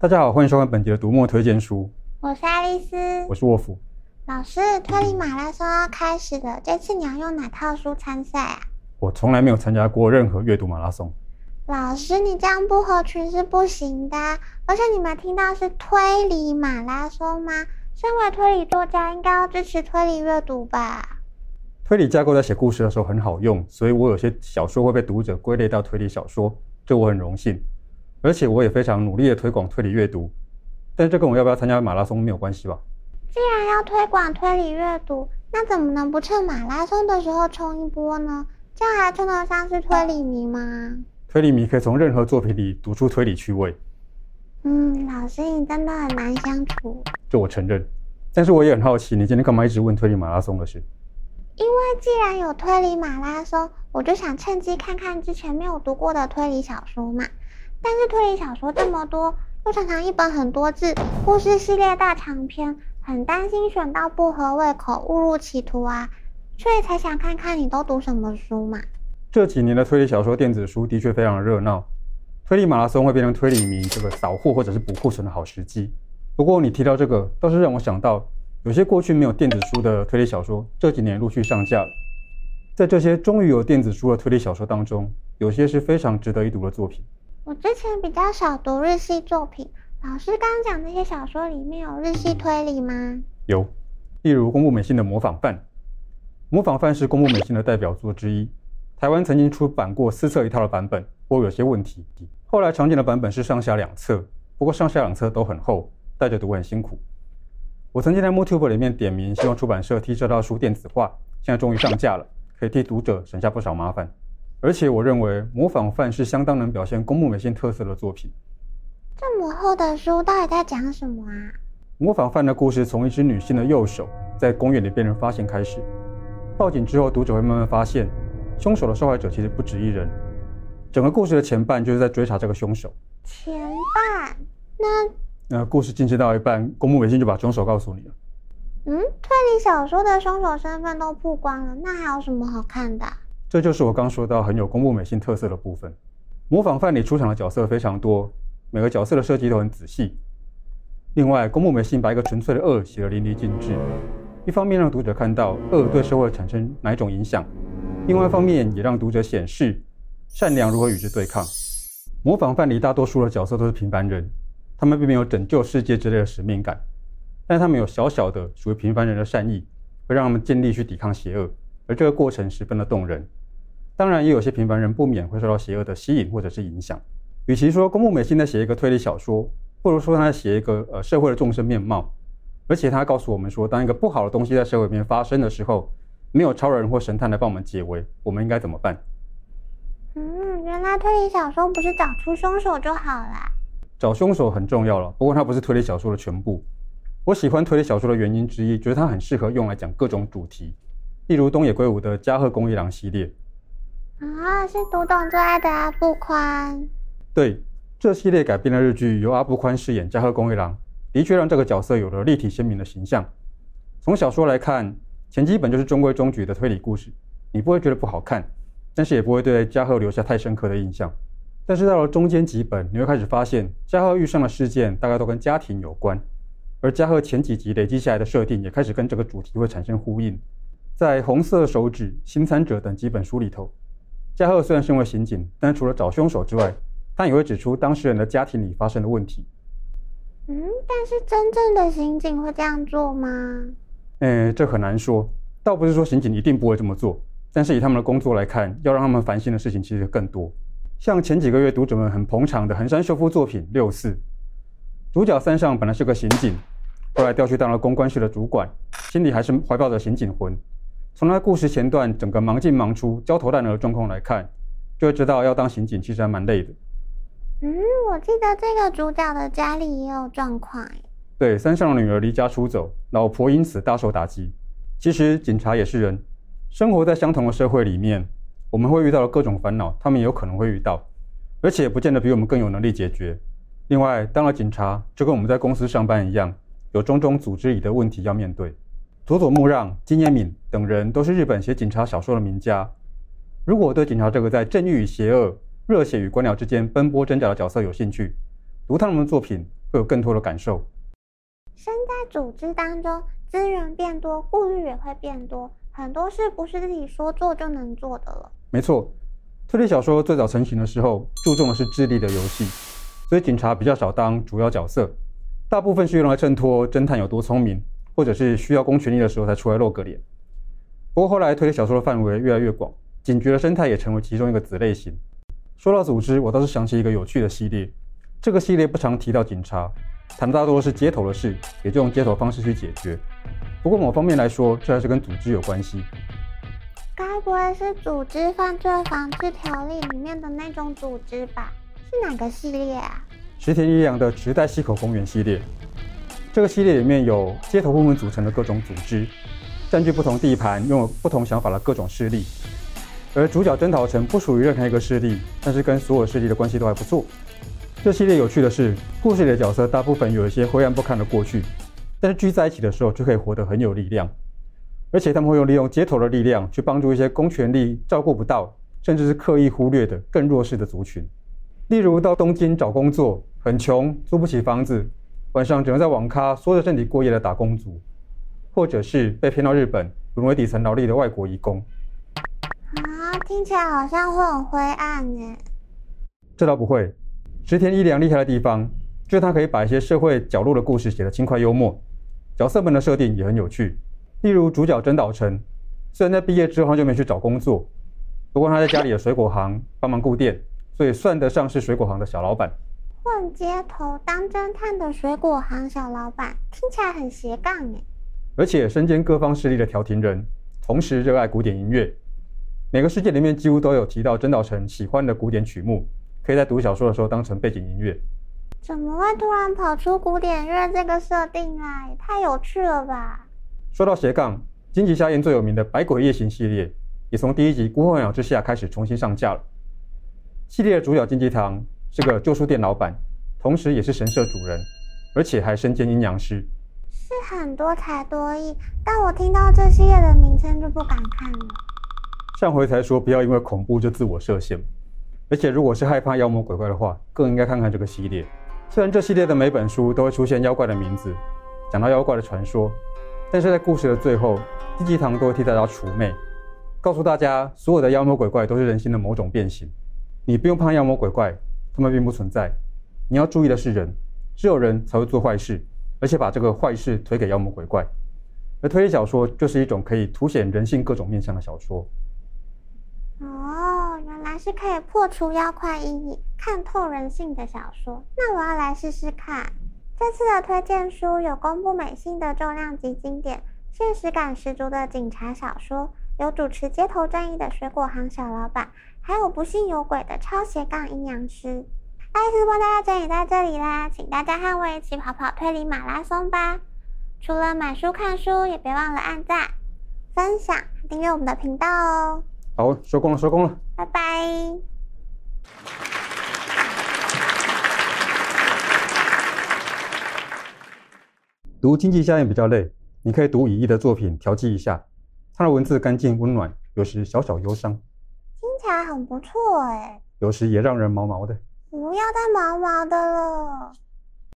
大家好，欢迎收看本集的读墨推荐书。我是爱丽丝，我是沃夫。老师，推理马拉松要开始了，这次你要用哪套书参赛啊？我从来没有参加过任何阅读马拉松。老师，你这样不合群是不行的。而且你们听到是推理马拉松吗？身为推理作家，应该要支持推理阅读吧？推理架构在写故事的时候很好用，所以我有些小说会被读者归类到推理小说，这我很荣幸。而且我也非常努力的推广推理阅读，但是这跟我要不要参加马拉松没有关系吧？既然要推广推理阅读，那怎么能不趁马拉松的时候冲一波呢？这样还称得上是推理迷吗？推理迷可以从任何作品里读出推理趣味。嗯，老师你真的很难相处。这我承认，但是我也很好奇，你今天干嘛一直问推理马拉松的事？因为既然有推理马拉松，我就想趁机看看之前没有读过的推理小说嘛。但是推理小说这么多，又常常一本很多字，故事系列大长篇，很担心选到不合胃口，误入歧途啊，所以才想看看你都读什么书嘛。这几年的推理小说电子书的确非常热闹，推理马拉松会变成推理迷这个扫货或者是补库存的好时机。不过你提到这个，倒是让我想到，有些过去没有电子书的推理小说，这几年陆续上架了。在这些终于有电子书的推理小说当中，有些是非常值得一读的作品。我之前比较少读日系作品，老师刚讲那些小说里面有日系推理吗？有，例如宫部美幸的《模仿犯》。《模仿犯》是宫部美幸的代表作之一，台湾曾经出版过四册一套的版本，不过有些问题。后来常见的版本是上下两册，不过上下两册都很厚，带着读很辛苦。我曾经在 MoTube 里面点名，希望出版社替这套书电子化，现在终于上架了，可以替读者省下不少麻烦。而且我认为《模仿犯》是相当能表现宫部美幸特色的作品。这么厚的书到底在讲什么啊？《模仿犯》的故事从一只女性的右手在公园里被人发现开始，报警之后，读者会慢慢发现，凶手的受害者其实不止一人。整个故事的前半就是在追查这个凶手。前半？那……那故事进行到一半，宫部美幸就把凶手告诉你了。嗯，推理小说的凶手身份都曝光了，那还有什么好看的？这就是我刚说到很有宫部美性特色的部分。模仿范里出场的角色非常多，每个角色的设计都很仔细。另外，宫部美性把一个纯粹的恶写得淋漓尽致，一方面让读者看到恶对社会产生哪一种影响，另外一方面也让读者显示善良如何与之对抗。模仿范里大多数的角色都是平凡人，他们并没有拯救世界之类的使命感，但他们有小小的属于平凡人的善意，会让他们尽力去抵抗邪恶，而这个过程十分的动人。当然，也有些平凡人不免会受到邪恶的吸引或者是影响。与其说宫部美幸在写一个推理小说，不如说他在写一个呃社会的众生面貌。而且他告诉我们说，当一个不好的东西在社会里面发生的时候，没有超人或神探来帮我们解围，我们应该怎么办？嗯，原来推理小说不是找出凶手就好了。找凶手很重要了，不过它不是推理小说的全部。我喜欢推理小说的原因之一，觉得它很适合用来讲各种主题，例如东野圭吾的《加贺恭一郎》系列。啊，是读懂最爱的阿部宽。对，这系列改编的日剧由阿部宽饰演加贺恭一郎，的确让这个角色有了立体鲜明的形象。从小说来看，前几本就是中规中矩的推理故事，你不会觉得不好看，但是也不会对加贺留下太深刻的印象。但是到了中间几本，你会开始发现加贺遇上的事件大概都跟家庭有关，而加贺前几集累积下来的设定也开始跟这个主题会产生呼应。在《红色手指》《新参者》等几本书里头。加贺虽然身为刑警，但除了找凶手之外，他也会指出当事人的家庭里发生的问题。嗯，但是真正的刑警会这样做吗？诶，这很难说。倒不是说刑警一定不会这么做，但是以他们的工作来看，要让他们烦心的事情其实更多。像前几个月读者们很捧场的横山修夫作品《六四》，主角三上本来是个刑警，后来调去当了公关室的主管，心里还是怀抱着刑警魂。从他故事前段整个忙进忙出、焦头烂额的状况来看，就会知道要当刑警其实还蛮累的。嗯，我记得这个主角的家里也有状况。对，三上的女儿离家出走，老婆因此大受打击。其实警察也是人，生活在相同的社会里面，我们会遇到的各种烦恼，他们也有可能会遇到，而且不见得比我们更有能力解决。另外，当了警察就跟我们在公司上班一样，有种种组织里的问题要面对。佐佐木让、金野敏等人都是日本写警察小说的名家。如果对警察这个在正义与邪恶、热血与官僚之间奔波挣扎的角色有兴趣，读他们的作品会有更多的感受。身在组织当中，资源变多，顾虑也会变多，很多事不是自己说做就能做的了。没错，推理小说最早成型的时候，注重的是智力的游戏，所以警察比较少当主要角色，大部分是用来衬托侦探有多聪明，或者是需要公权力的时候才出来露个脸。不过后来推理小说的范围越来越广，警局的生态也成为其中一个子类型。说到组织，我倒是想起一个有趣的系列，这个系列不常提到警察，谈的大多是街头的事，也就用街头方式去解决。不过某方面来说，这还是跟组织有关系。该不会是《组织犯罪防治条例》里面的那种组织吧？是哪个系列啊？石田一良的池袋西口公园系列。这个系列里面有街头混混组成的各种组织，占据不同地盘、拥有不同想法的各种势力。而主角真岛诚不属于任何一个势力，但是跟所有势力的关系都还不错。这系列有趣的是，故事里的角色大部分有一些灰暗不堪的过去，但是聚在一起的时候就可以活得很有力量。而且他们会用利用街头的力量去帮助一些公权力照顾不到，甚至是刻意忽略的更弱势的族群。例如到东京找工作，很穷，租不起房子，晚上只能在网咖缩着身体过夜的打工族，或者是被骗到日本沦为底层劳力的外国移工。啊，听起来好像会很灰暗耶。这倒不会，石田一良厉害的地方就是他可以把一些社会角落的故事写得轻快幽默，角色们的设定也很有趣。例如主角真岛诚，虽然在毕业之后就没去找工作，不过他在家里的水果行帮忙顾店，所以算得上是水果行的小老板。混街头当侦探的水果行小老板，听起来很斜杠诶。而且身兼各方势力的调停人，同时热爱古典音乐。每个世界里面几乎都有提到真岛诚喜欢的古典曲目，可以在读小说的时候当成背景音乐。怎么会突然跑出古典乐这个设定啊？也太有趣了吧！说到斜杠，金吉夏彦最有名的《百鬼夜行》系列，也从第一集《孤候鸟之下》开始重新上架了。系列的主角金吉堂是个旧书店老板，同时也是神社主人，而且还身兼阴阳师，是很多才多艺。但我听到这系列的名称就不敢看了。上回才说不要因为恐怖就自我设限，而且如果是害怕妖魔鬼怪的话，更应该看看这个系列。虽然这系列的每本书都会出现妖怪的名字，讲到妖怪的传说。但是在故事的最后，金吉堂都会替大家除魅，告诉大家所有的妖魔鬼怪都是人心的某种变形。你不用怕妖魔鬼怪，他们并不存在。你要注意的是人，只有人才会做坏事，而且把这个坏事推给妖魔鬼怪。而推理小说就是一种可以凸显人性各种面向的小说。哦，原来是可以破除妖怪阴影、看透人性的小说。那我要来试试看。这次的推荐书有公布美幸的重量级经典，现实感十足的警察小说，有主持街头正义的水果行小老板，还有不信有鬼的超斜杠阴阳师。爱丽丝帮大家整理在这里啦，请大家和我一起跑跑推理马拉松吧！除了买书看书，也别忘了按赞、分享、订阅我们的频道哦。好，收工了，收工了，拜拜。读经济效应比较累，你可以读乙一的作品调剂一下。他的文字干净温暖，有时小小忧伤，很不错哎。有时也让人毛毛的。不要再毛毛的了。